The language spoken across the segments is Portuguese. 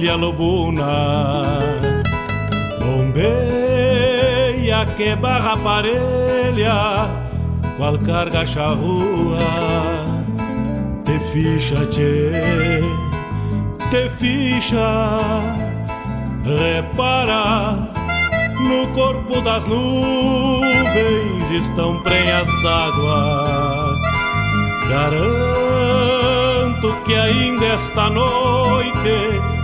Tropilha lobuna. Bombeia que barra parelha, qual carga charrua. Te ficha, te ficha, repara. No corpo das nuvens estão prenhas d'água Garanto que ainda esta noite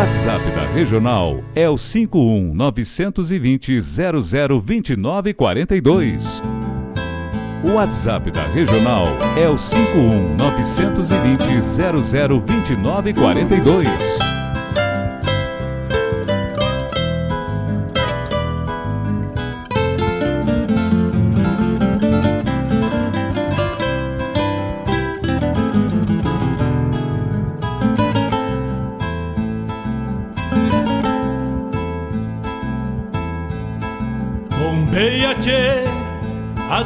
WhatsApp da Regional é o 51 920 002942. O WhatsApp da Regional é o 51 920 002942.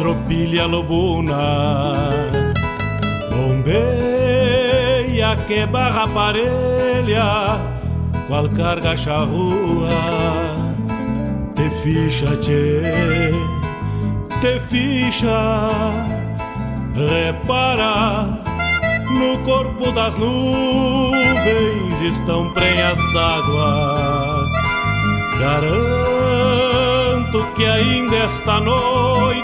tropilha lobuna. Bombeia que barra parelha, qual carga charrua. Te ficha, tchê, te ficha, repara. No corpo das nuvens estão prenhas d'água Garanto que ainda esta noite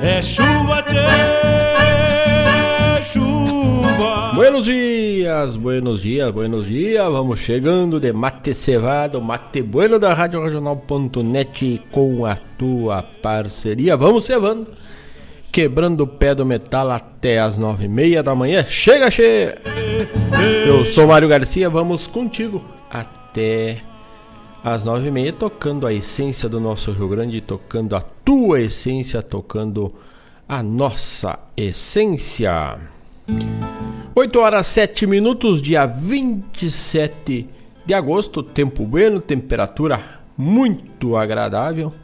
É chuva, tchê, chuva. Buenos dias, buenos dias, buenos dias. Vamos chegando de mate cevado, mate bueno da Rádio Regional.net com a tua parceria. Vamos cevando, quebrando o pé do metal até as nove e meia da manhã. Chega, chega! Eu sou Mário Garcia, vamos contigo até às nove e meia, tocando a essência do nosso Rio Grande, tocando a tua essência, tocando a nossa essência. 8 horas 7 minutos, dia 27 de agosto, tempo bueno, temperatura muito agradável.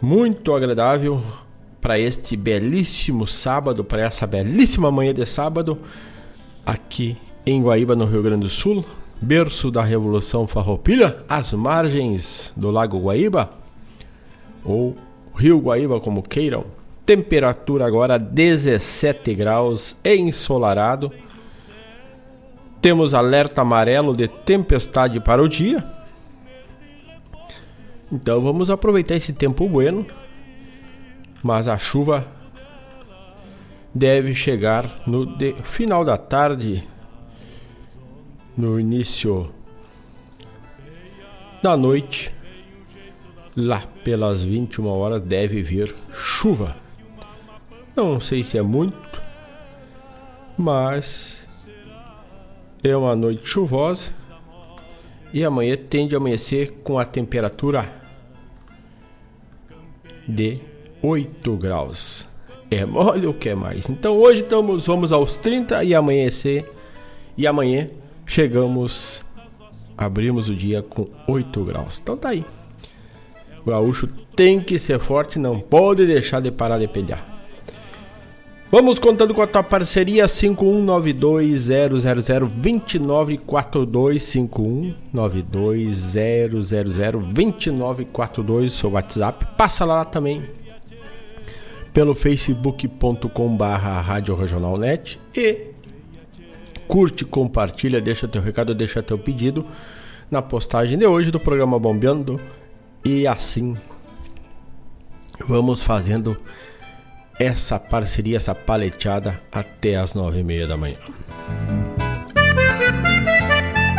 Muito agradável para este belíssimo sábado, para essa belíssima manhã de sábado, aqui em Guaíba, no Rio Grande do Sul berço da Revolução Farroupilha, às margens do Lago Guaíba, ou Rio Guaíba, como queiram. Temperatura agora 17 graus, ensolarado. Temos alerta amarelo de tempestade para o dia. Então vamos aproveitar esse tempo bueno. Mas a chuva deve chegar no final da tarde no início da noite, lá pelas 21 horas, deve vir chuva. Não sei se é muito, mas é uma noite chuvosa e amanhã tende a amanhecer com a temperatura de 8 graus. É mole o que é mais? Então hoje estamos, vamos aos 30 e amanhecer e amanhã chegamos, abrimos o dia com 8 graus. Então tá aí. O gaúcho tem que ser forte, não pode deixar de parar de pelear. Vamos contando com a tua parceria 51920002942 51920002942 seu WhatsApp. Passa lá também pelo facebook.com/barra e curte, compartilha, deixa teu recado, deixa teu pedido na postagem de hoje do programa Bombeando. E assim vamos fazendo essa parceria, essa paleteada até as nove e meia da manhã.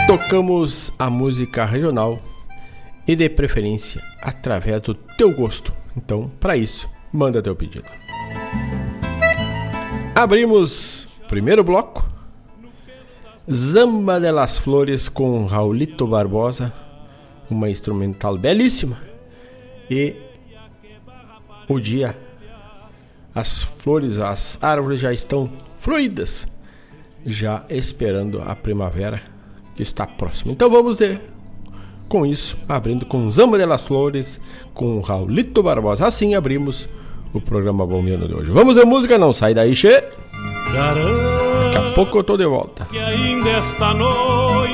Tocamos a música regional e de preferência através do teu gosto. Então, para isso, manda teu pedido. Abrimos primeiro bloco Zamba de las Flores com Raulito Barbosa, uma instrumental belíssima. E o dia, as flores, as árvores já estão fluídas, já esperando a primavera que está próxima. Então vamos ver com isso, abrindo com Zamba de las Flores, com Raulito Barbosa. Assim abrimos o programa Bombeando de hoje. Vamos ver música, não sai daí, che. Daqui a pouco eu tô de volta. Que ainda esta noite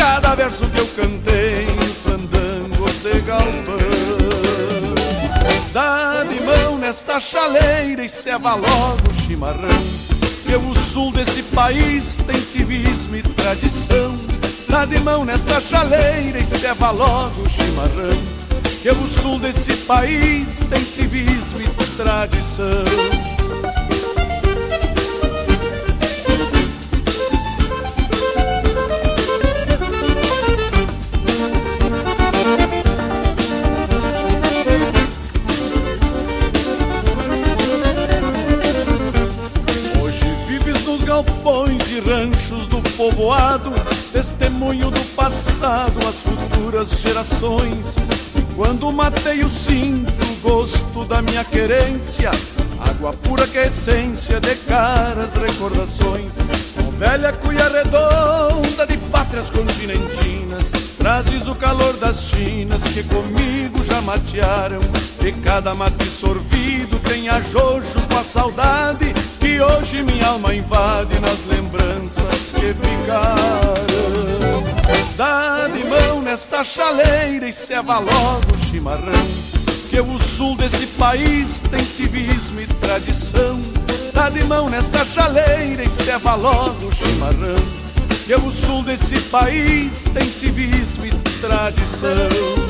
cada verso que eu cantei nos fandangos de galpão. Dá de mão nesta chaleira e ceva logo o chimarrão, que o sul desse país tem civismo e tradição. Dá de mão nessa chaleira e ceva logo o chimarrão. Que o sul desse país tem civismo e tradição povoado, testemunho do passado às futuras gerações. Quando matei o sinto o gosto da minha querência, água pura que é essência de caras recordações. Ó velha cuia redonda de pátrias continentinas, trazes o calor das chinas que comigo já matearam. De cada mate sorvido tem a jojo com a saudade que hoje minha alma invade nas lembranças que ficaram. Dá de mão nesta chaleira e ceva logo o chimarrão, que o sul desse país tem civismo e tradição. Dá de mão nesta chaleira e ceva logo o chimarrão, que o sul desse país tem civismo e tradição.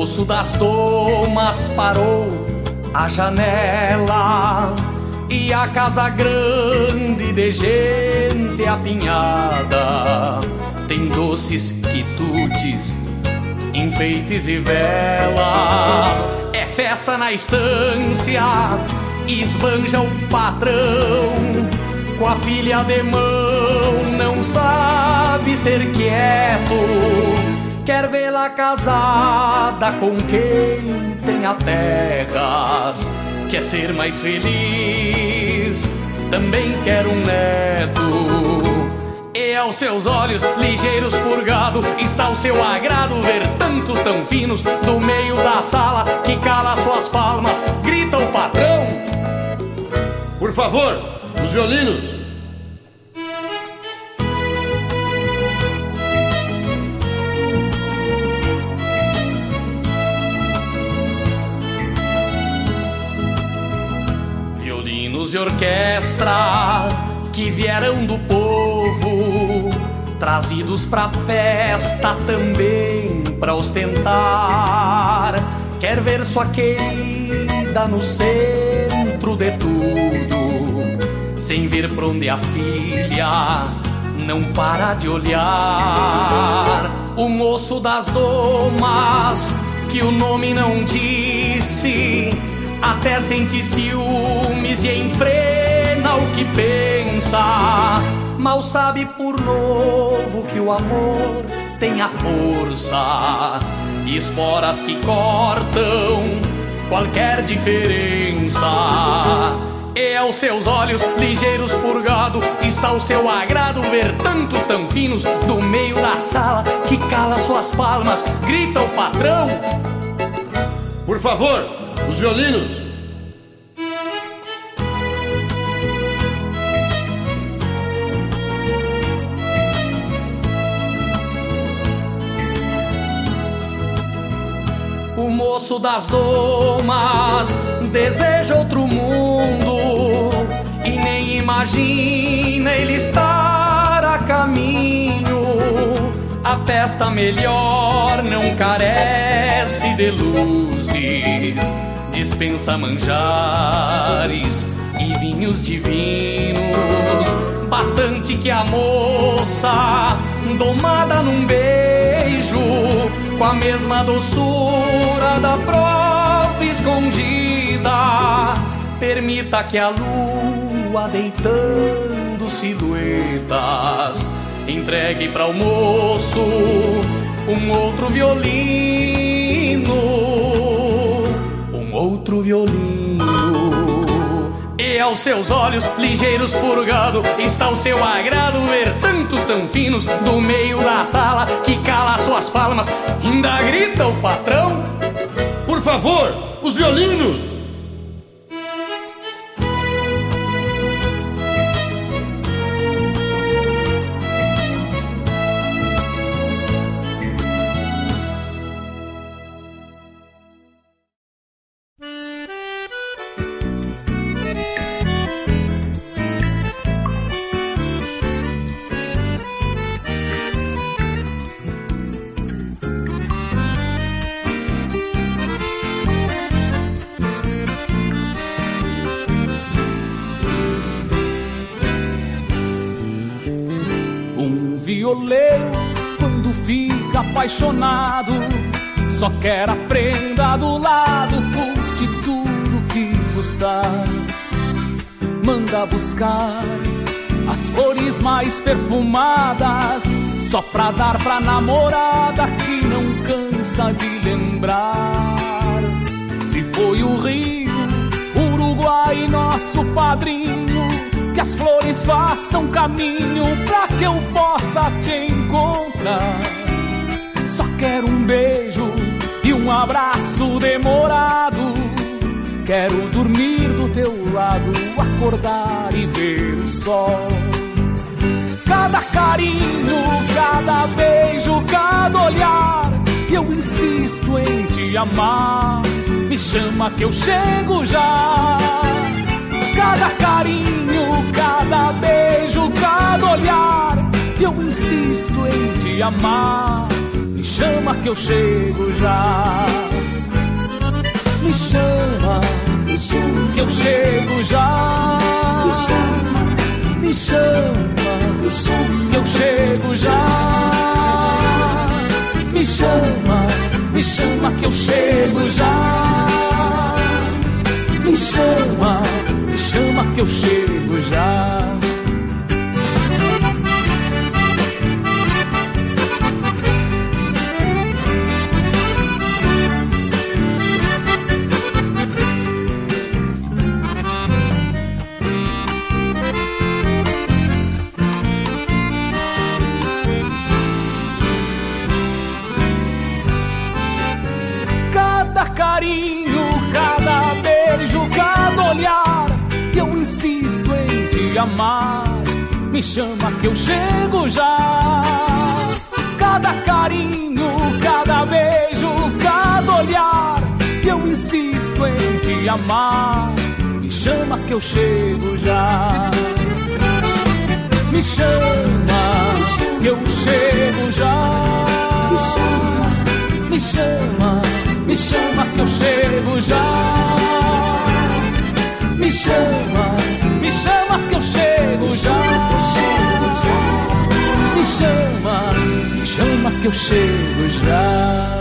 moço das domas parou a janela e a casa grande de gente apinhada tem doces quitutes, enfeites e velas. É festa na estância, esbanja o patrão com a filha de mão, não sabe ser quieto quer vê-la casada com quem tenha terras, quer ser mais feliz, também quer um neto. E aos seus olhos ligeiros por gado está o seu agrado ver tantos tão finos do meio da sala que cala suas palmas, grita o patrão. Por favor, os violinos. Violinos e orquestra que vieram do povo, trazidos pra festa também pra ostentar. Quer ver sua querida no centro de tudo, sem ver pra onde a filha não para de olhar. O moço das domas, que o nome não disse, até sente ciúmes e enfrena o que pensa. Mal sabe por novo que o amor tem a força, esporas que cortam qualquer diferença. E aos seus olhos ligeiros por gado está o seu agrado ver tantos tão finos do meio da sala que cala suas palmas, grita o patrão. Por favor, os violinos. O moço das domas deseja outro mundo e nem imagina ele estar a caminho. A festa melhor não carece de luzes, dispensa manjares e vinhos divinos. Bastante que a moça, domada num beijo, com a mesma doçura da prova escondida, permita que a lua deitando silhuetas entregue para o moço um outro violino, outro violino. E aos seus olhos ligeiros por gado está o seu agrado ver tantos tão finos do meio da sala que cala suas palmas, ainda grita o patrão. Por favor, os violinos. Só quer a prenda do lado, custe tudo que custar. Manda buscar as flores mais perfumadas, só pra dar pra namorada que não cansa de lembrar. Se foi o Rio, Uruguai, nosso padrinho que as flores façam caminho pra que eu possa te encontrar. Quero um beijo e um abraço demorado. Quero dormir do teu lado, acordar e ver o sol. Cada carinho, cada beijo, cada olhar, eu insisto em te amar. Me chama que eu chego já cada carinho, cada beijo, cada olhar. Eu insisto em te amar. Me chama que eu chego já. Me chama, me chama que eu chego já. Me chama, me chama, me chama que eu chego já. Me chama, me chama que eu chego já. Me chama chama que eu chego já. carinho, cada beijo, cada olhar. E eu insisto em te amar. Me chama que eu chego já. Cada carinho, cada beijo, cada olhar. E eu insisto em te amar. Me chama que eu chego já. Me chama, que eu chego já. Me chama, me chama me chama que eu chego já. Me chama, me chama que eu chego já. Me chama, me chama que eu chego já.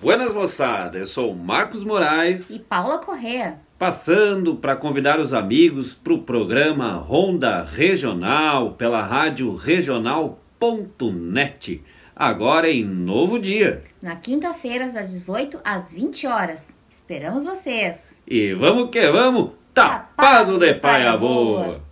Buenas moçada, eu sou Marcos Moraes e Paula Correa passando para convidar os amigos para o programa Ronda Regional pela rádio regional.net. Agora em novo dia. Na quinta-feira, das 18 às 20 horas. Esperamos vocês. E vamos que vamos, tapado, tapado de paia boa. boa.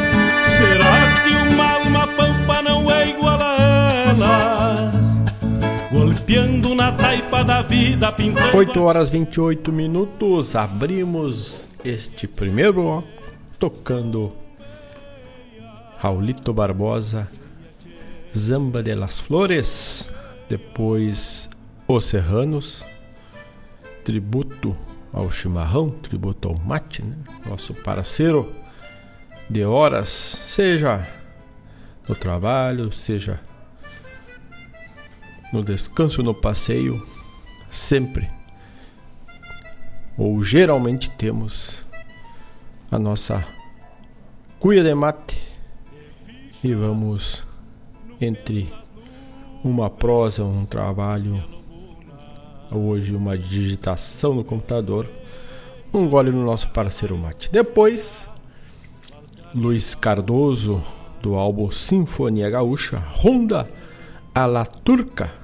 Elas? Golpeando na taipa da vida, pintando. 8 horas 28 minutos, abrimos este primeiro tocando Raulito Barbosa, Zamba de las Flores, depois Os Serranos, tributo ao chimarrão, tributo ao mate, né? nosso parceiro de horas, seja no trabalho, seja no descanso, no passeio, sempre ou geralmente temos a nossa cuia de mate e vamos entre uma prosa, um trabalho, hoje uma digitação no computador, um gole no nosso parceiro mate. Depois Luiz Cardoso, do álbum Sinfonia Gaúcha, Ronda a la Turca.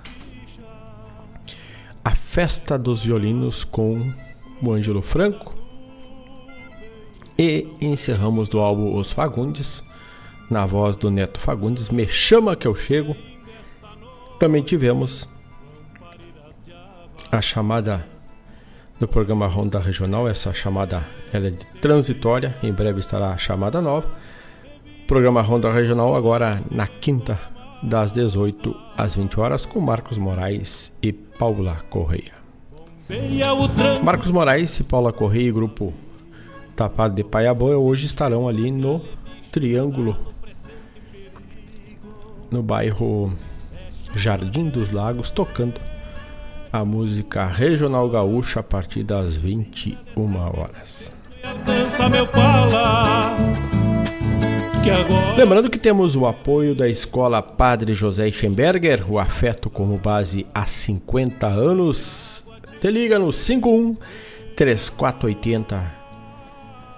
A Festa dos Violinos com o Ângelo Franco. E encerramos do álbum Os Fagundes, na voz do Neto Fagundes, Me Chama Que Eu Chego. Também tivemos a chamada do programa Ronda Regional. Essa chamada ela é transitória, em breve estará a chamada nova. Programa Ronda Regional agora na quinta, das 18 às 20 horas, com Marcos Moraes e Paula Correia. Marcos Moraes e Paula Correia e grupo Tapado de Paiaboa hoje estarão ali no Triângulo, no bairro Jardim dos Lagos, tocando a música regional gaúcha a partir das 21 horas. Lembrando que temos o apoio da Escola Padre José Schemberger, o afeto como base há 50 anos. Te liga no 51 3480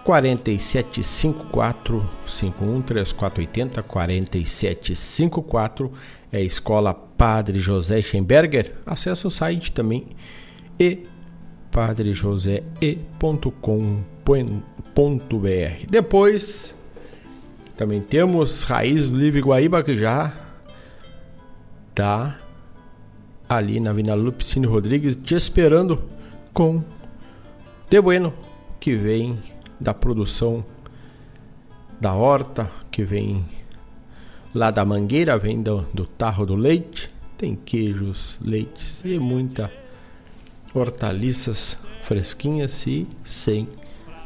4754 51 3480 4754 é a Escola Padre José Schemberger. Acesse o site também e padrejosé.com.br. Depois também temos Raiz Livre Guaíba que já tá ali na Avenida Lupicínio Rodrigues te esperando com De Bueno, que vem da produção da horta, que vem lá da mangueira, vem do, do tarro do leite. Tem queijos, leites e muita hortaliças fresquinhas e sem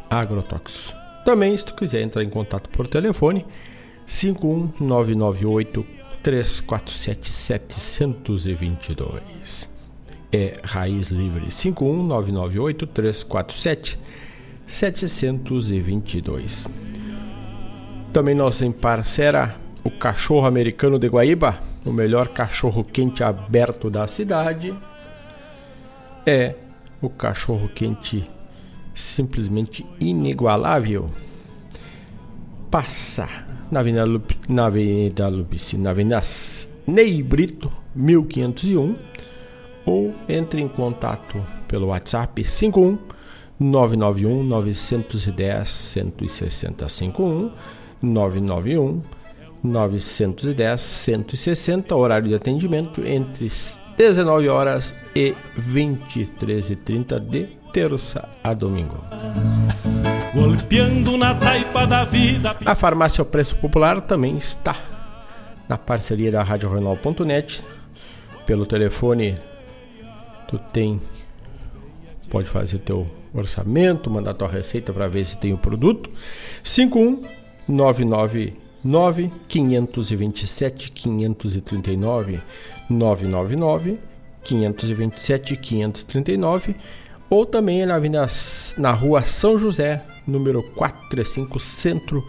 agrotóxicos. Também, se tu quiser entrar em contato por telefone, 51998 347 722. É Raiz Livre 51998 347 722. Também nossa parceira, o Cachorro Americano de Guaíba, o melhor cachorro quente aberto da cidade. É o cachorro quente simplesmente inigualável. Passa na Avenida, Lup, na Avenida Lupici, na Avenida Ney Brito, 1501, ou entre em contato pelo WhatsApp 51 991 910 160 51 991 910 160, horário de atendimento entre 19 horas e 23h30 de terça a domingo. Golpeando na taipa da vida. A farmácia Preço Popular também está na parceria da Rádio Jornal.net. Pelo telefone, tu tem pode fazer teu orçamento, mandar tua receita para ver se tem o produto. 51999 527 539 999 527 539 ou também na, avenida, na rua São José, número 435, centro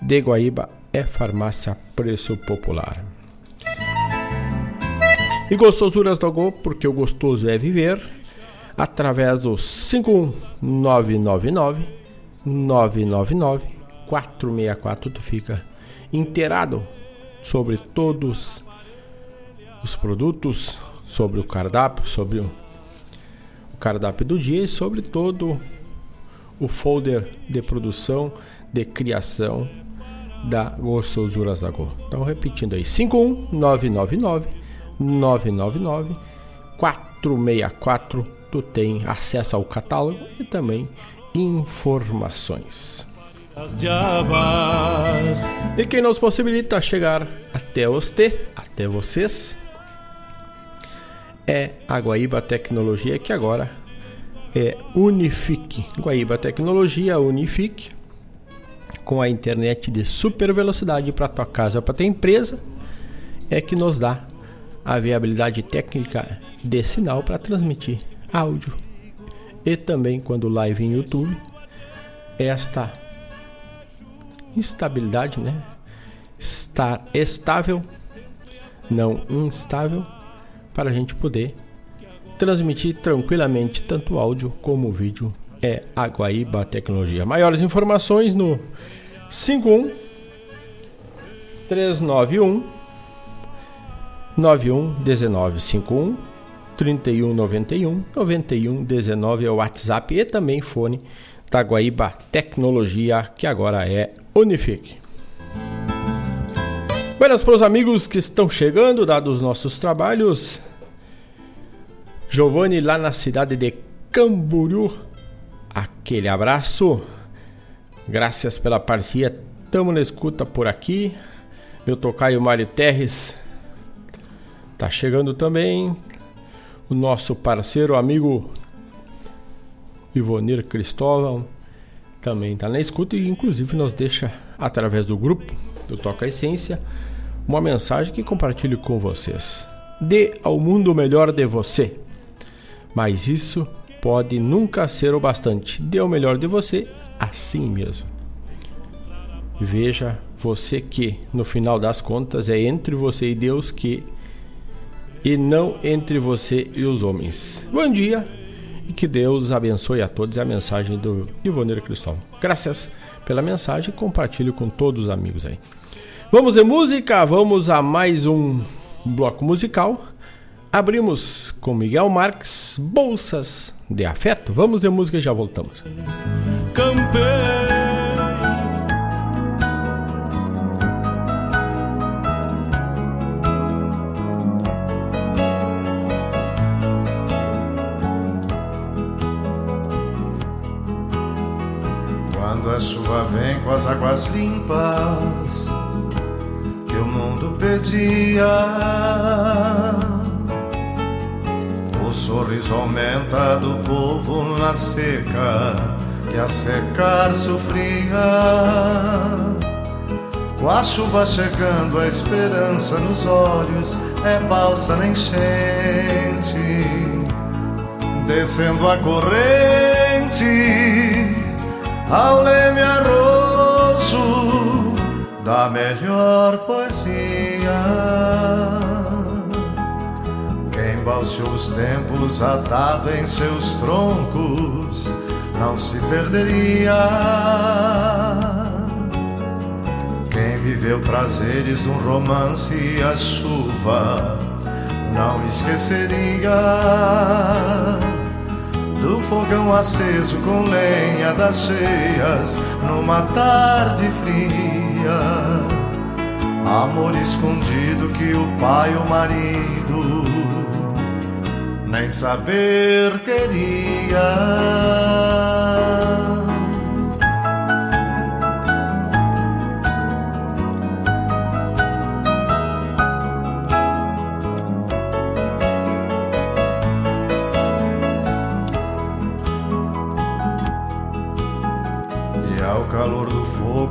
de Guaíba, é farmácia Preço Popular. E gostosuras do Go, porque o gostoso é viver, através do 51999 999 464 tu fica inteirado sobre todos os produtos, sobre o cardápio, sobre o cardápio do dia e sobre todo o folder de produção, de criação da Gostosuras da Go. Então repetindo aí, 51999 999 464 tu tem acesso ao catálogo e também informações. E quem nos possibilita chegar até você, até vocês, é a Guaíba Tecnologia, que agora é Unifique. Guaíba Tecnologia Unifique, com a internet de super velocidade para tua casa ou para tua empresa, é que nos dá a viabilidade técnica de sinal para transmitir áudio. E também quando live em YouTube, esta instabilidade, né? Estar estável, não instável, para a gente poder transmitir tranquilamente tanto áudio como vídeo. É a Guaíba Tecnologia. Maiores informações no 51 391 91 19 51 31 91 91 19 é o WhatsApp e também fone da Guaíba Tecnologia, que agora é Unifique. Buenas para os amigos que estão chegando, dados os nossos trabalhos. Giovanni lá na cidade de Camboriú. Aquele abraço. Graças pela parceria. Tamo na escuta por aqui. Meu tocaio Mário Terres tá chegando também. O nosso parceiro, amigo Ivonir Cristóvão também tá na escuta e inclusive nos deixa através do grupo do Toca Essência uma mensagem que compartilho com vocês. Dê ao mundo o melhor de você. Mas isso pode nunca ser o bastante. Dê o melhor de você assim mesmo. Veja você que, no final das contas, é entre você e Deus que e não entre você e os homens. Bom dia e que Deus abençoe a todos. É a mensagem do Ivonir Cristóvão. Graças pela mensagem compartilhe com todos os amigos aí. Vamos de música, vamos a mais um bloco musical. Abrimos com Miguel Marques, Bolsas de Afeto. Vamos de música e já voltamos. Quando a chuva vem com as águas limpas que o mundo pedia, o sorriso aumenta do povo na seca que a secar sofria. Com a chuva chegando, a esperança nos olhos é balsa na enchente, descendo a corrente ao leme arroxo da melhor poesia. Quem balseou os tempos atado em seus troncos não se perderia. Quem viveu prazeres de um romance e a chuva não esqueceria do fogão aceso com lenha das cheias numa tarde fria. Amor escondido que o pai ou marido nem saber queria.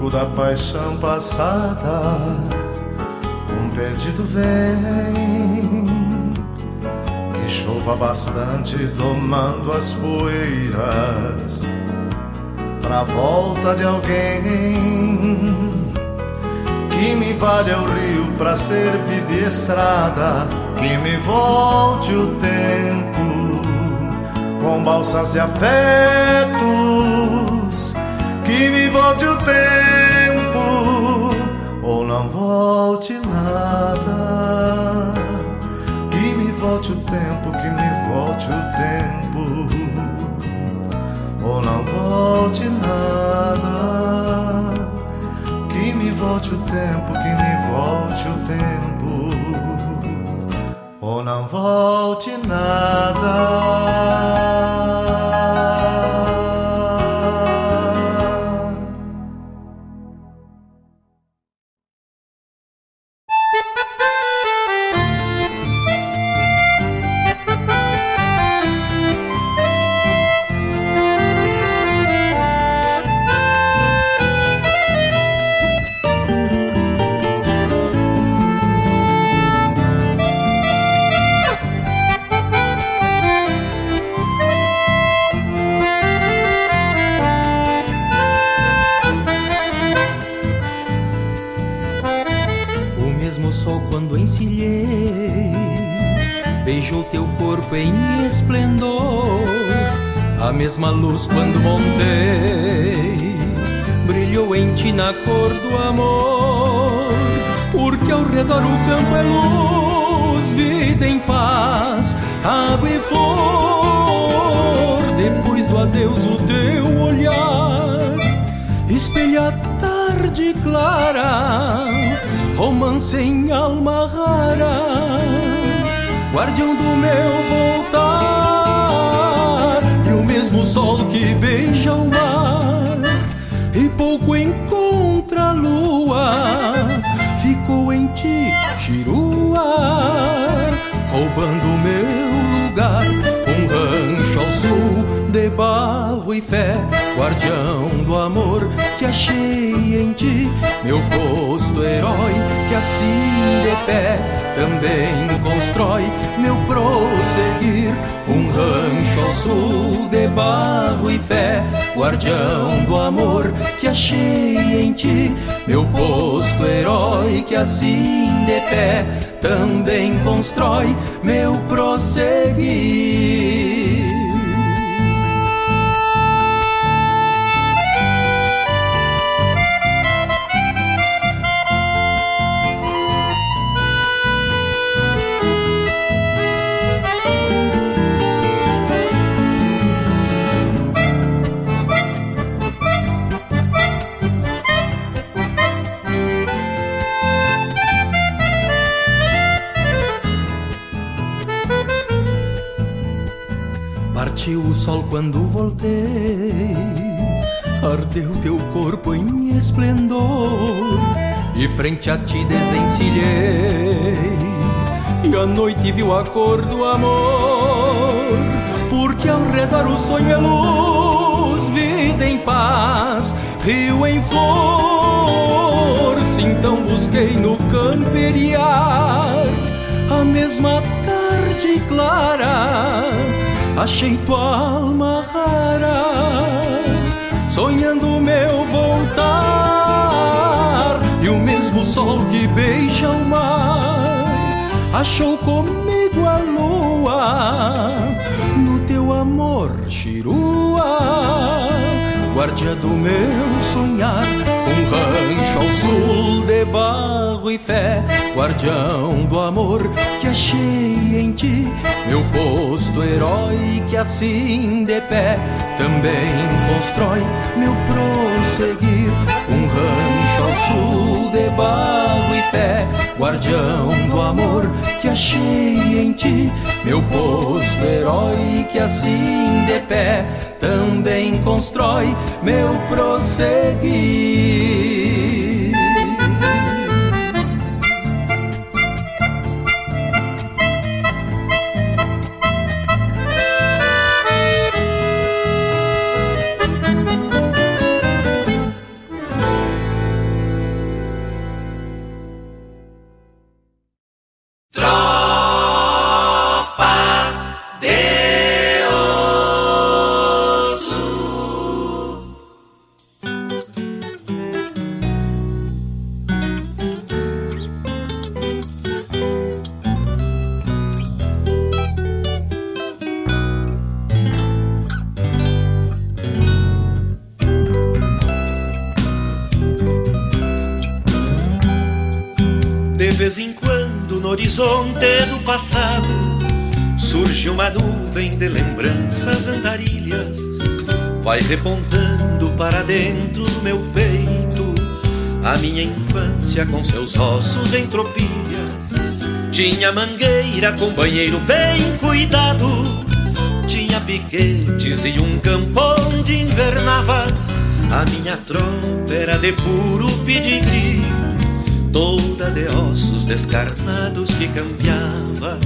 Fogo da paixão passada, um perdido vem. Que chova bastante, domando as poeiras, pra volta de alguém. Que me valha o rio pra servir de estrada, que me volte o tempo com balsas de afetos que me volte o tempo volte o tempo ou não volte nada. Que me volte o tempo, que me volte o tempo ou não volte nada. Luz quando montei brilhou em ti na cor do amor, porque ao redor o campo é luz, vida em paz, água e flor. Depois do adeus, o teu olhar espelha a tarde clara, romance em alma rara, guardião do meu mesmo sol que beija o mar e pouco encontra a lua, ficou em ti, Chirua, roubando meu de barro e fé, guardião do amor que achei em ti, meu posto herói que assim de pé também constrói meu prosseguir, um rancho ao sul de barro e fé, guardião do amor que achei em ti, meu posto herói que assim de pé também constrói meu prosseguir. O sol quando voltei. Ardeu teu corpo em esplendor e frente a ti desencilhei. E a noite viu a cor do amor, porque ao redor o sonho é luz, vida em paz, rio em flor. Então busquei no camperiar a mesma tarde clara, achei tua alma rara, sonhando meu voltar. E o mesmo sol que beija o mar achou comigo a lua. No teu amor, chirua, guardia do meu sonhar, rancho ao sul de barro e fé, guardião do amor que achei em ti, meu posto herói que assim de pé também constrói meu prosseguir, um rancho ao sul de barro e fé, guardião do amor que achei em ti, meu posto herói que assim de pé também constrói meu prosseguir. Passado surge uma nuvem de lembranças andarilhas, vai repontando para dentro do meu peito a minha infância com seus ossos em tropilhas. Tinha mangueira com banheiro bem cuidado, tinha piquetes e um campo onde invernava. A minha tropa era de puro pedigree toda de ossos descarnados que campeava,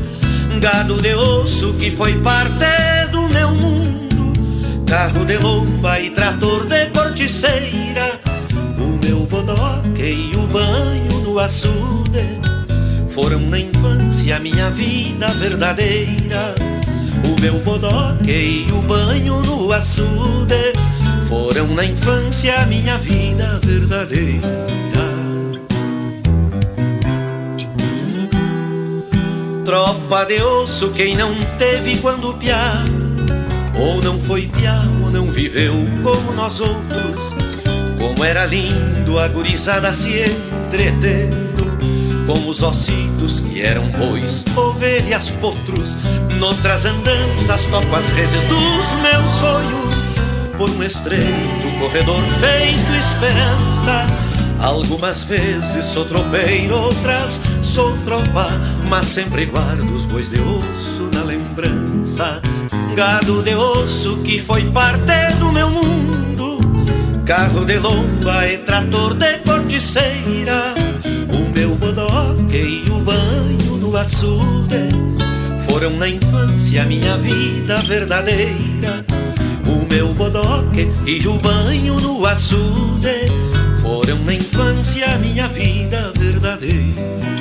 gado de osso que foi parte do meu mundo, carro de lomba e trator de corticeira, o meu bodoque e o banho no açude foram na infância minha vida verdadeira. O meu bodoque e o banho no açude foram na infância minha vida verdadeira. Tropa de osso, quem não teve quando piá, ou não foi piá, ou não viveu como nós outros. Como era lindo a gurizada se entretendo, com os ossitos que eram bois, ovelhas, potros. Noutras andanças toco as reses dos meus sonhos, por um estreito corredor feito esperança. Algumas vezes sou tropeiro, outras sou tropa, mas sempre guardo os bois de osso na lembrança. Gado de osso que foi parte do meu mundo, carro de lomba e trator de corticeira. O meu bodoque e o banho do açude foram na infância minha vida verdadeira. O meu bodoque e o banho no açude foram na infância minha vida verdadeira.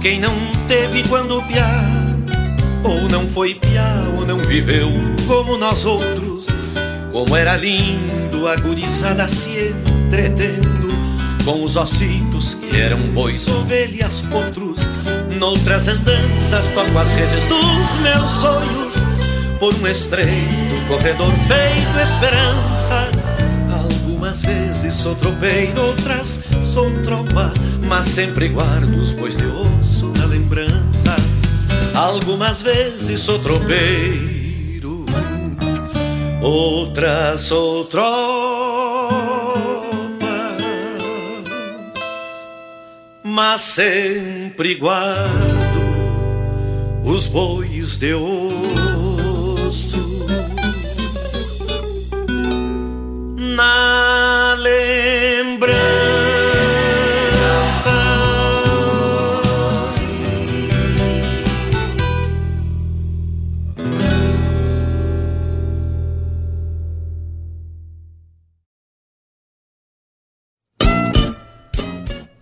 Quem não teve quando piá, ou não foi piá, ou não viveu como nós outros. Como era lindo a gurizada se entretendo com os ossitos que eram bois, ovelhas, potros. Noutras andanças toco as reses dos meus sonhos por um estreito corredor feito esperança. Algumas vezes sou tropeiro, outras sou tropa, mas sempre guardo os bois de osso lembrança. Algumas vezes sou tropeiro, outras sou tropa, mas sempre guardo os bois de osso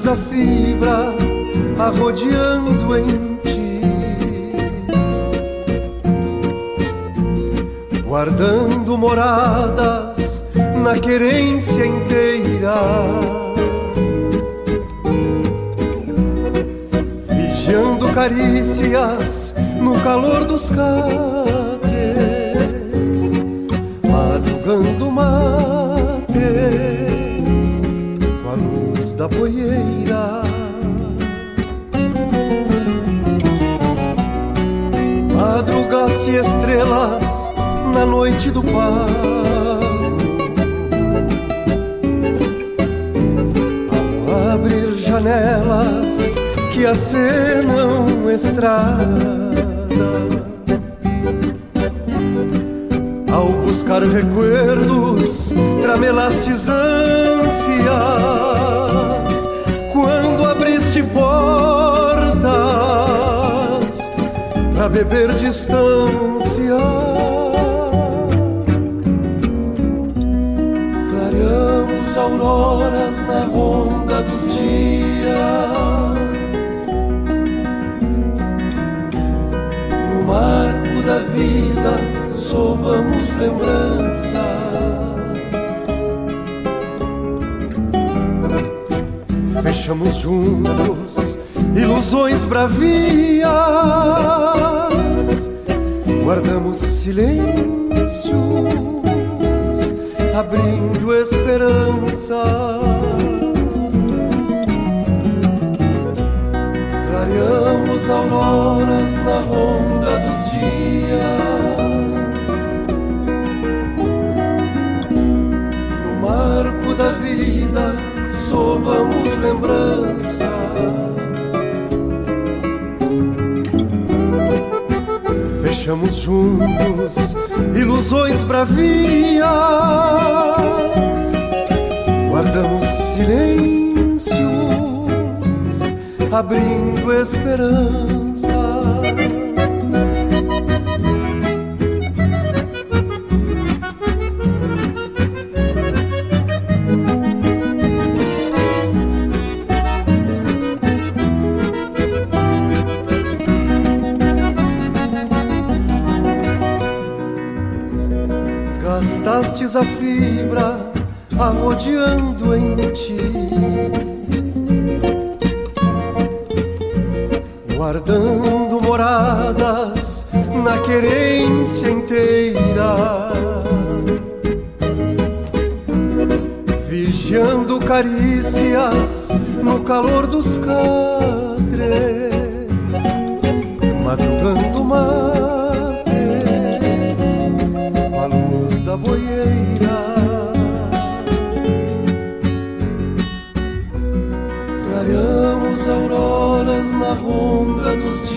Gastastes a fibra arrodeando em ti, guardando moradas na querência inteira. Vigiando carícias no calor dos catres, madrugando mates noite do pago, ao abrir janelas que acenam estrada. Ao buscar recuerdos, tramelastes ânsias. Quando abriste portas pra beber distância. Auroras na ronda dos dias. No marco da vida sovamos lembranças. Fechamos juntos ilusões bravias, guardamos silêncios, abrindo esperança. Clareamos auroras na ronda dos dias. No marco da vida, sovamos lembrança. Fechamos juntos ilusões bravias, guardamos silêncios, abrindo esperança. província inteira. Vigiando carícias no calor dos cadres, madrugando mates a luz da boieira. Clareamos auroras na ronda dos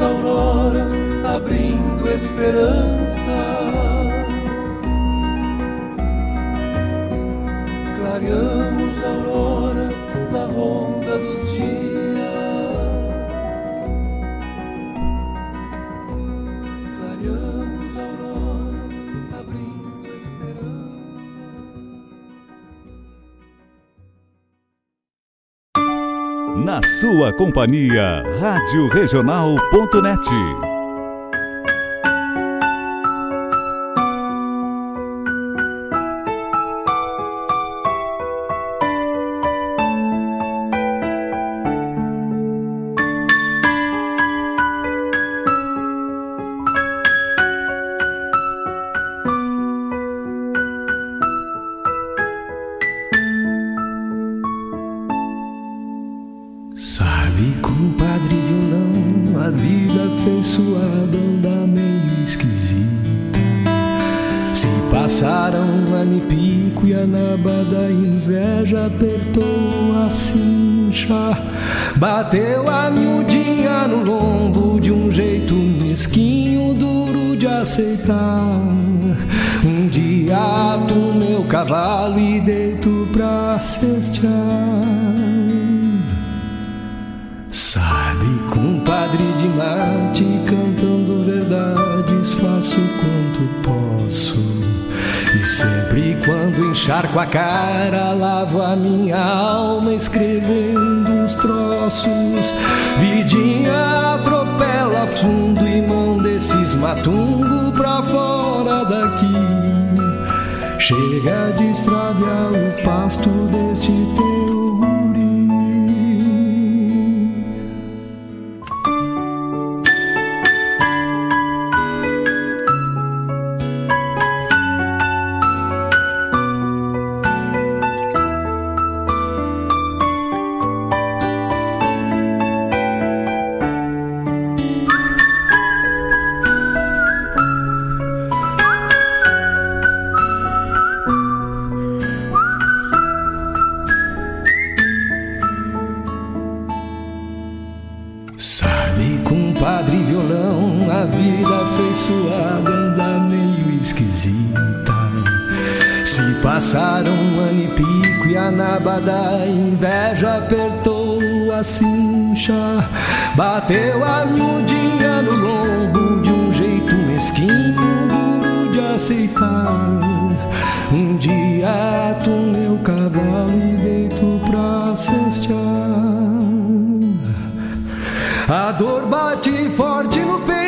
auroras abrindo esperança. Clareamos auroras. Sua companhia, Rádio Regional.net. a cincha, bateu a miudinha no lombo de um jeito mesquinho, duro de aceitar. Um dia tu meu cavalo e deito pra cestear. A dor bate forte no peito.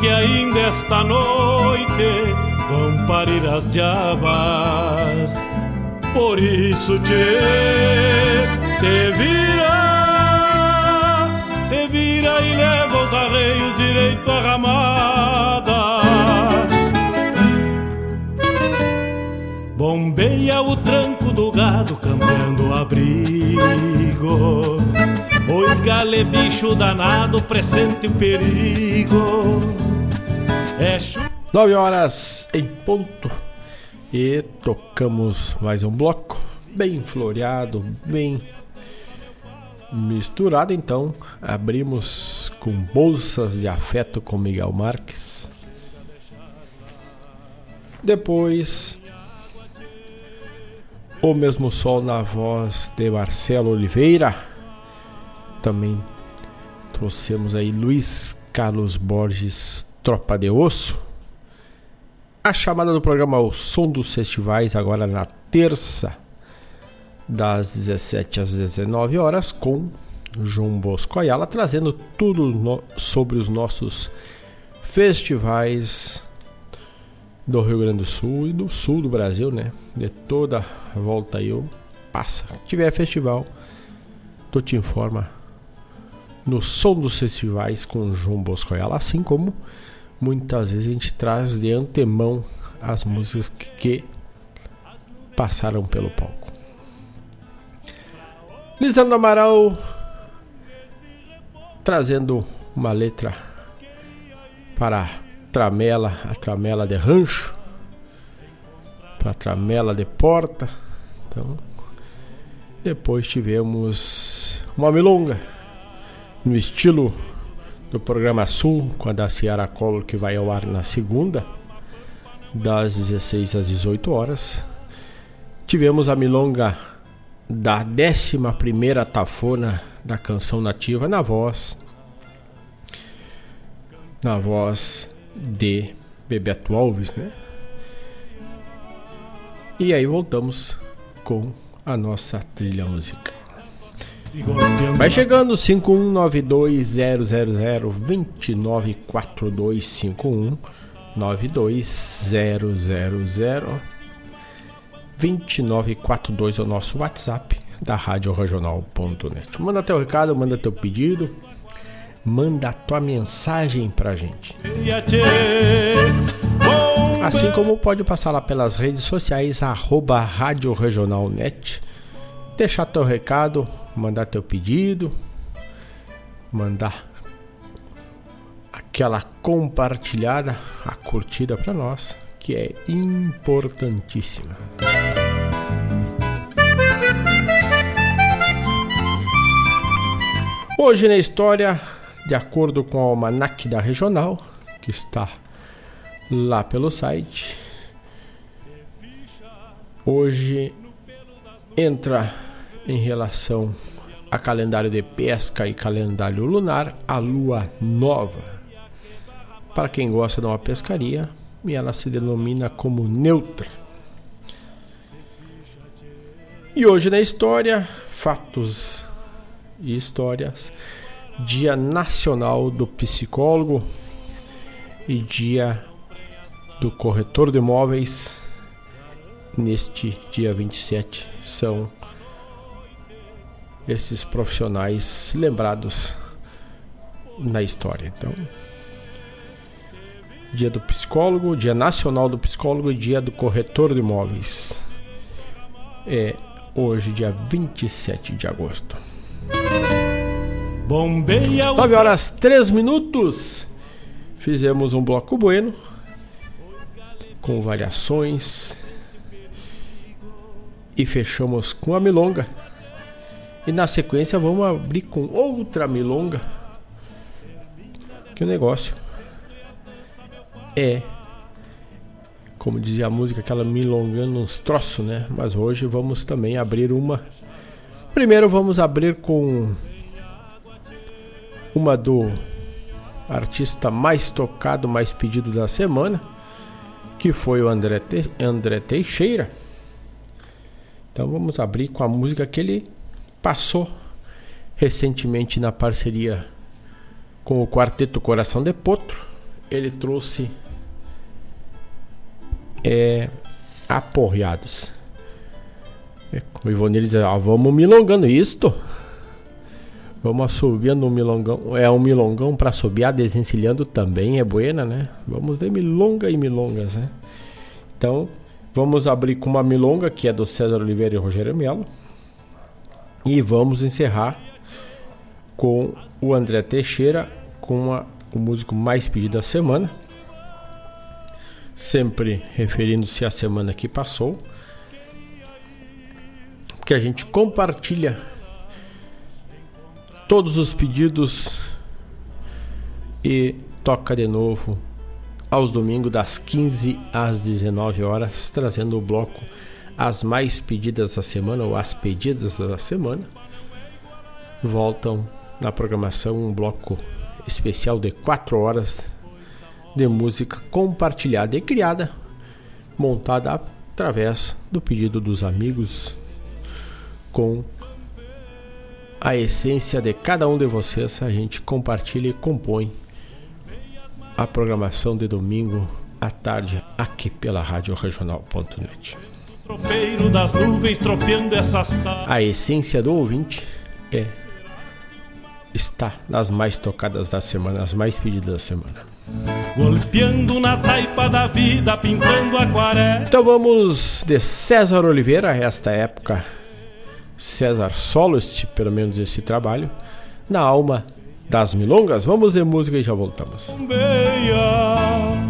que ainda esta noite vão parir as diabas. Por isso te, te vira, te vira e leva os arreios direito à ramada. Bombeia o tranco do gado cambiando o abrigo. Oi, gale, bicho danado, presente o perigo. É chu... 9 horas em ponto. E tocamos mais um bloco. Bem floreado, bem misturado. Então, abrimos com Bolsas de Afeto com Miguel Marques. Depois, O Mesmo Sol na voz de Marcelo Oliveira. Também trouxemos aí Luiz Carlos Borges, Tropa de Osso. A chamada do programa O Som dos Festivais, agora na terça, das 17 às 19 horas, com João Bosco Ayala, trazendo tudo no, sobre os nossos festivais do Rio Grande do Sul e do sul do Brasil, né? De toda a volta aí, eu passa. Se tiver festival, tu te informa no Som dos Festivais com João Bosco Ayala, assim como muitas vezes a gente traz de antemão as músicas que, que passaram pelo palco. Lisandro Amaral trazendo uma letra para a tramela, a tramela de rancho, para a tramela de porta. Então, depois tivemos uma milonga no estilo do programa Sul com a da Ciara Collor que vai ao ar na segunda das 16 às 18 horas. Tivemos a milonga da 11 primeira tafona da canção nativa na voz na voz de Bebeto Alves, né? E aí voltamos com a nossa trilha musical. Vai chegando 5192000294251 92000 2942 é o nosso WhatsApp da Rádio Regional.net. Manda teu recado, manda teu pedido, manda tua mensagem pra gente. Assim como pode passar lá pelas redes sociais, arroba Rádio Regional.net, deixar teu recado, mandar teu pedido, mandar aquela compartilhada, a curtida para nós, que é importantíssima. Hoje na história, de acordo com o almanac da regional, que está lá pelo site, hoje entra em relação a calendário de pesca e calendário lunar a lua nova. Para quem gosta de uma pescaria, e ela se denomina como neutra. E hoje na história, fatos e histórias, Dia Nacional do Psicólogo e Dia do Corretor de Imóveis. Neste dia 27 são esses profissionais lembrados na história. Então, Dia do Psicólogo, Dia Nacional do Psicólogo e Dia do Corretor de Imóveis. É hoje, dia 27 de agosto. Bombeia 9 horas 3 minutos. Fizemos um bloco bueno com variações e fechamos com a milonga. E na sequência vamos abrir com outra milonga. Que o negócio é, como dizia a música, aquela milongando uns troços, né? Mas hoje vamos também abrir uma. Primeiro vamos abrir com uma do artista mais tocado, mais pedido da semana, que foi o André, Te... André Teixeira. Então vamos abrir com a música que ele passou recentemente na parceria com o Quarteto Coração de Potro. Ele trouxe é, aporreados. É, o Ivonir diz, ah, vamos milongando isto. Vamos assobiando um milongão. É um milongão para assobiar, desencilhando também é buena, né? Vamos de milonga e milongas, né? Então, vamos abrir com uma milonga que é do César Oliveira e Rogério Melo. E vamos encerrar com o André Teixeira, com o músico mais pedido da semana. Sempre referindo-se à semana que passou. Que a gente compartilha todos os pedidos e toca de novo aos domingos das 15 às 19 horas, trazendo o bloco as mais pedidas da semana ou as pedidas da semana. Voltam na programação um bloco especial de 4 horas de música compartilhada e criada, montada através do pedido dos amigos com a essência de cada um de vocês, a gente compartilha e compõe a programação de domingo à tarde aqui pela Rádio Regional.net. das nuvens tropeando essas A essência do ouvinte é está nas mais tocadas da semana, as mais pedidas da semana. golpeando na taipa da vida, pintando aquarela. Então vamos de César Oliveira, esta época, César Solost, pelo menos esse trabalho, na alma das milongas. Vamos de música e já voltamos. Beia.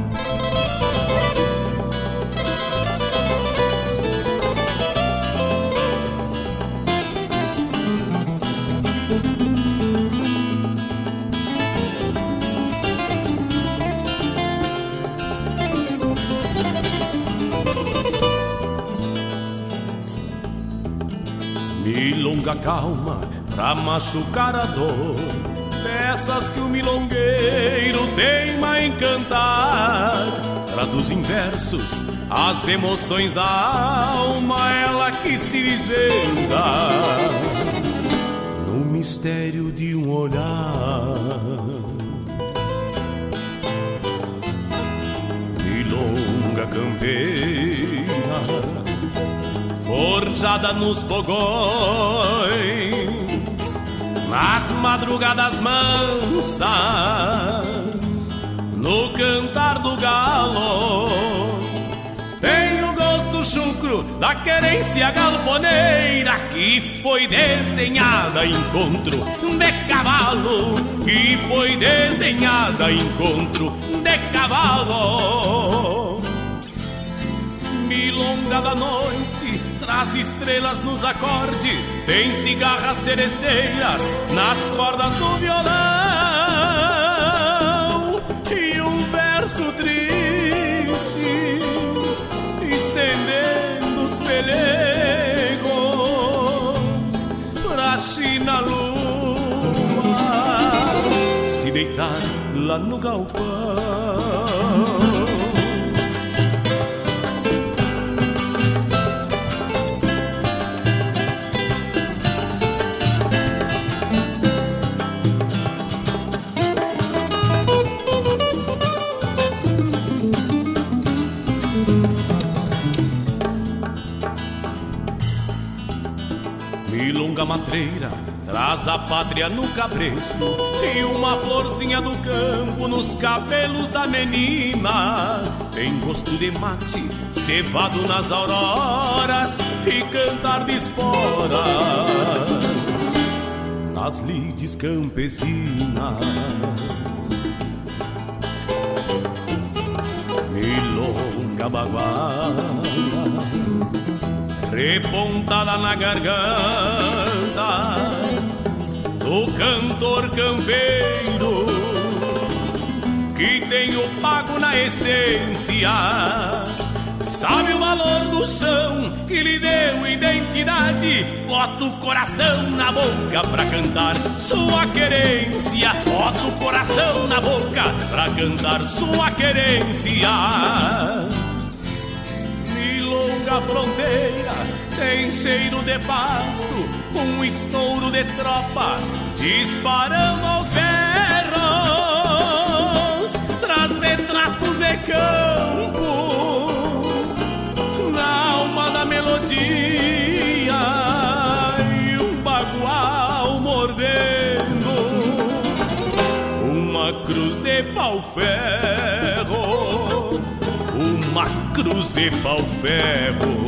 Milonga calma pra machucar a dor. Peças que o milongueiro teima em cantar Traduz em versos as emoções da alma Ela que se desvenda. No mistério de um olhar. Milonga campeira forjada nos fogões, nas madrugadas mansas, no cantar do galo. Tem o gosto chucro da querência galponeira que foi desenhada encontro de cavalo, que foi desenhada encontro de cavalo. Milonga da noite traz estrelas nos acordes, tem cigarras seresteiras nas cordas do violão e um verso triste estendendo os pelegos pra China lua se deitar lá no galpão. Matreira traz a pátria no cabresto e uma florzinha do campo nos cabelos da menina. Tem gosto de mate, cevado nas auroras e cantar de esporas nas lides campesinas. Milonga baguala repontada na garganta do cantor campeiro que tem o pago na essência. Sabe o valor do chão que lhe deu identidade? Bota o coração na boca pra cantar sua querência. Bota o coração na boca pra cantar sua querência longa fronteira tem cheiro de pasto, um estouro de tropa disparando aos berros, traz retratos de campo na alma da melodia e um bagual mordendo uma cruz de pau-ferro uma cruz de pau-ferro,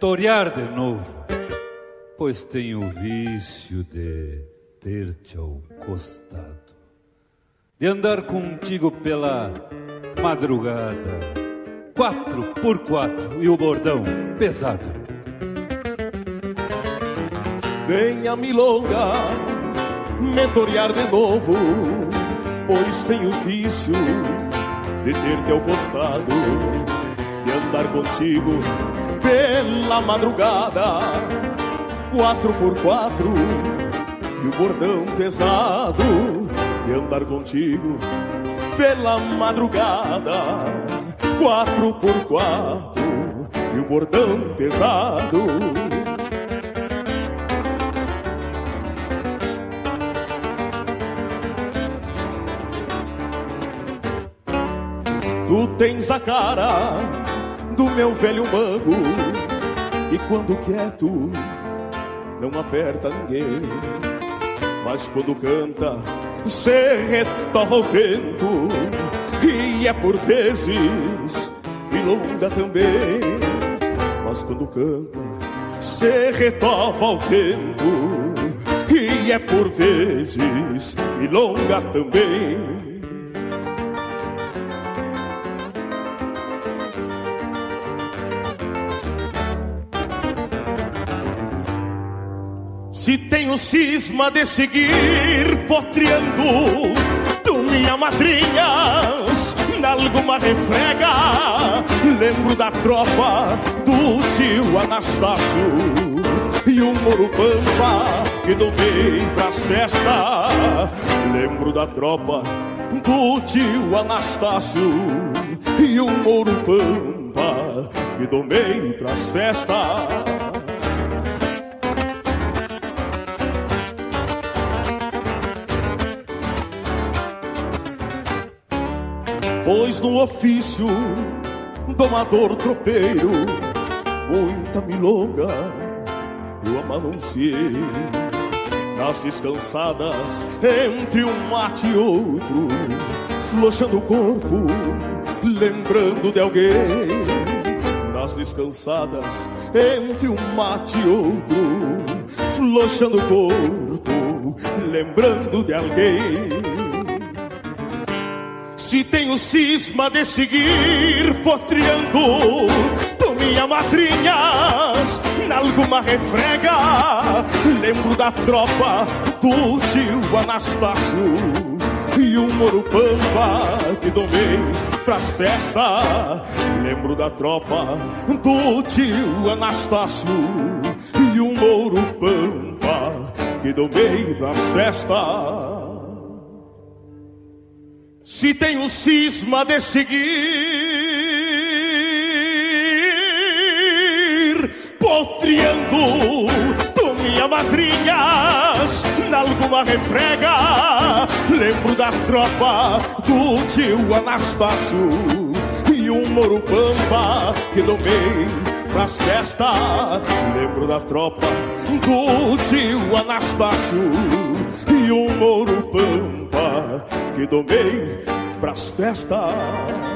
torear de novo, pois tenho o vício de ter-te ao costado, de andar contigo pela madrugada, quatro por quatro e o bordão pesado. Venha milonga me torear de novo, pois tenho vício de ter-te ao costado, de andar contigo pela madrugada, quatro por quatro e o bordão pesado de andar contigo pela madrugada, quatro por quatro e o bordão pesado. Tu tens a cara do meu velho mango. E quando quieto não aperta ninguém. Mas quando canta se retova o vento. E é por vezes milonga também. Mas quando canta se retova o vento. E é por vezes milonga também Se tenho cisma de seguir potreando Tu minha madrinhas Nalguma refrega Lembro da tropa do tio Anastácio E o Moro Pampa que domei pras festas. Lembro da tropa do tio Anastácio E o Moro Pampa que domei pras festas Pois no ofício domador tropeiro Muita milonga eu amanunciei Nas descansadas entre um mate e outro Flochando o corpo, lembrando de alguém. Nas descansadas entre um mate e outro Flochando o corpo, lembrando de alguém se tenho cisma de seguir potreando Tu minha madrinhas Nalguma refrega Lembro da tropa do tio Anastácio E o Moro Pampa que domei pras festas Lembro da tropa do tio Anastácio E o Moro Pampa que domei pras festas se tenho cisma de seguir. Potreando tu minha madrinhas nalguma refrega lembro da tropa do tio Anastácio e um Moro Pampa que domei pras festas. Lembro da tropa do tio Anastácio e um Moro Pampa que domei pras festas.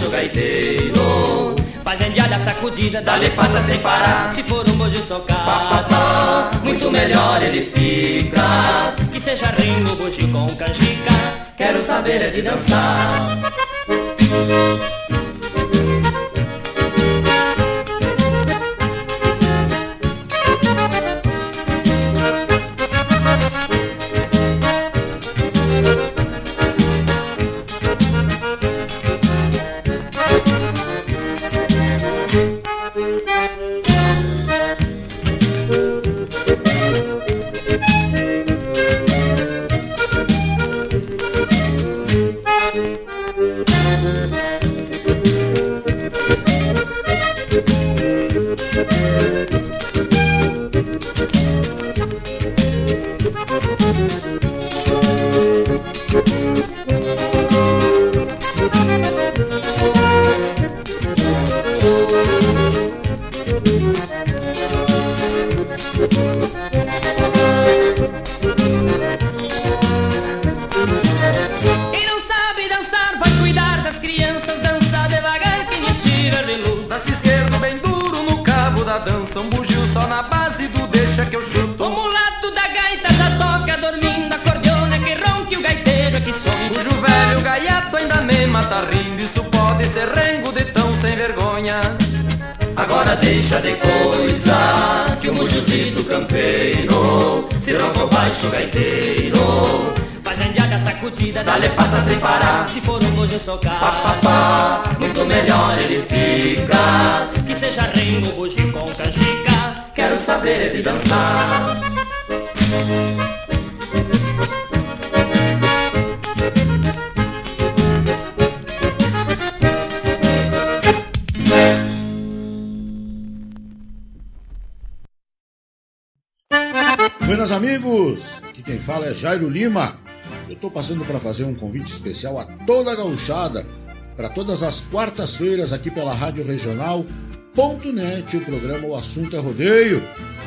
do gaiteiro. Fazendo a sacudida, dá-lhe pata sem parar. Se for um bojo socado, muito melhor ele fica. Que seja ringo, bojo com canjica. Quero saber é de dançar. Fica. Que seja bujo com canjica. Quero saber de dançar. Buenas amigos, aqui quem fala é Jairo Lima. Eu estou passando para fazer um convite especial a toda a gauchada para todas as quartas-feiras aqui pela Rádio Regional.net, o programa O Assunto é Rodeio.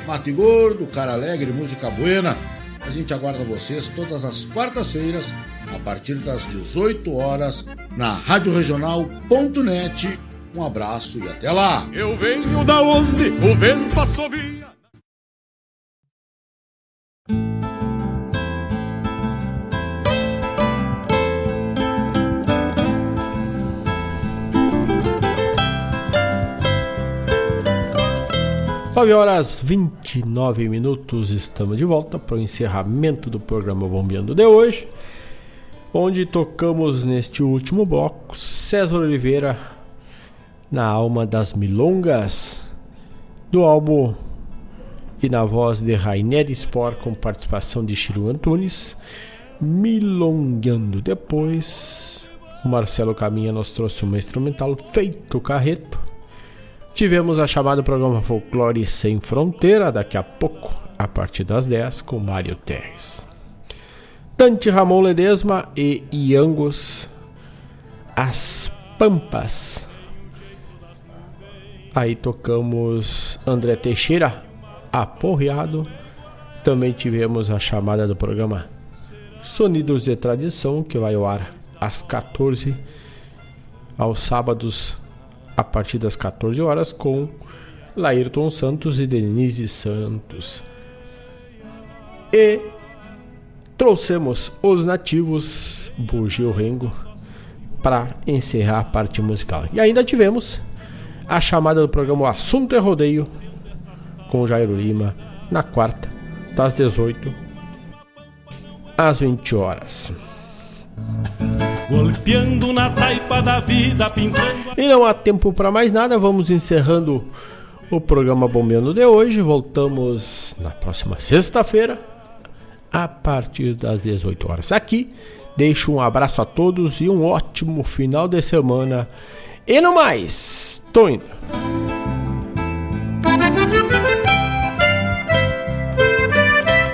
Mate Gordo, Cara Alegre, Música Buena. A gente aguarda vocês todas as quartas-feiras, a partir das 18 horas, na Rádio Regional.net. Um abraço e até lá! Eu venho da onde o vento assovia. Nove horas 29 minutos, estamos de volta para o encerramento do programa Bombeando de hoje, onde tocamos neste último bloco César Oliveira na alma das milongas do álbum e na voz de Rainer Spor com participação de Chiru Antunes, Milongueando. Depois, o Marcelo Caminha nos trouxe uma instrumental feito carreto. Tivemos a chamada programa Folclore Sem Fronteira, daqui a pouco, a partir das 10, com Mário Terres. Tante Ramon Ledesma e Iangos As Pampas. Aí tocamos André Teixeira, Aporreado. Também tivemos a chamada do programa Sonidos de Tradição, que vai ao ar às 14 aos sábados a partir das 14 horas com Laírton Santos e Denise Santos. E trouxemos os nativos Bugio Rengo para encerrar a parte musical. E ainda tivemos a chamada do programa O Assunto é Rodeio com Jairo Lima na quarta, das 18 às 20 horas. Golpeando na taipa da vida, pintando. E não há tempo para mais nada, vamos encerrando o programa Bombeando de hoje. Voltamos na próxima sexta-feira, a partir das 18 horas. Aqui, deixo um abraço a todos e um ótimo final de semana. E no mais, tô indo.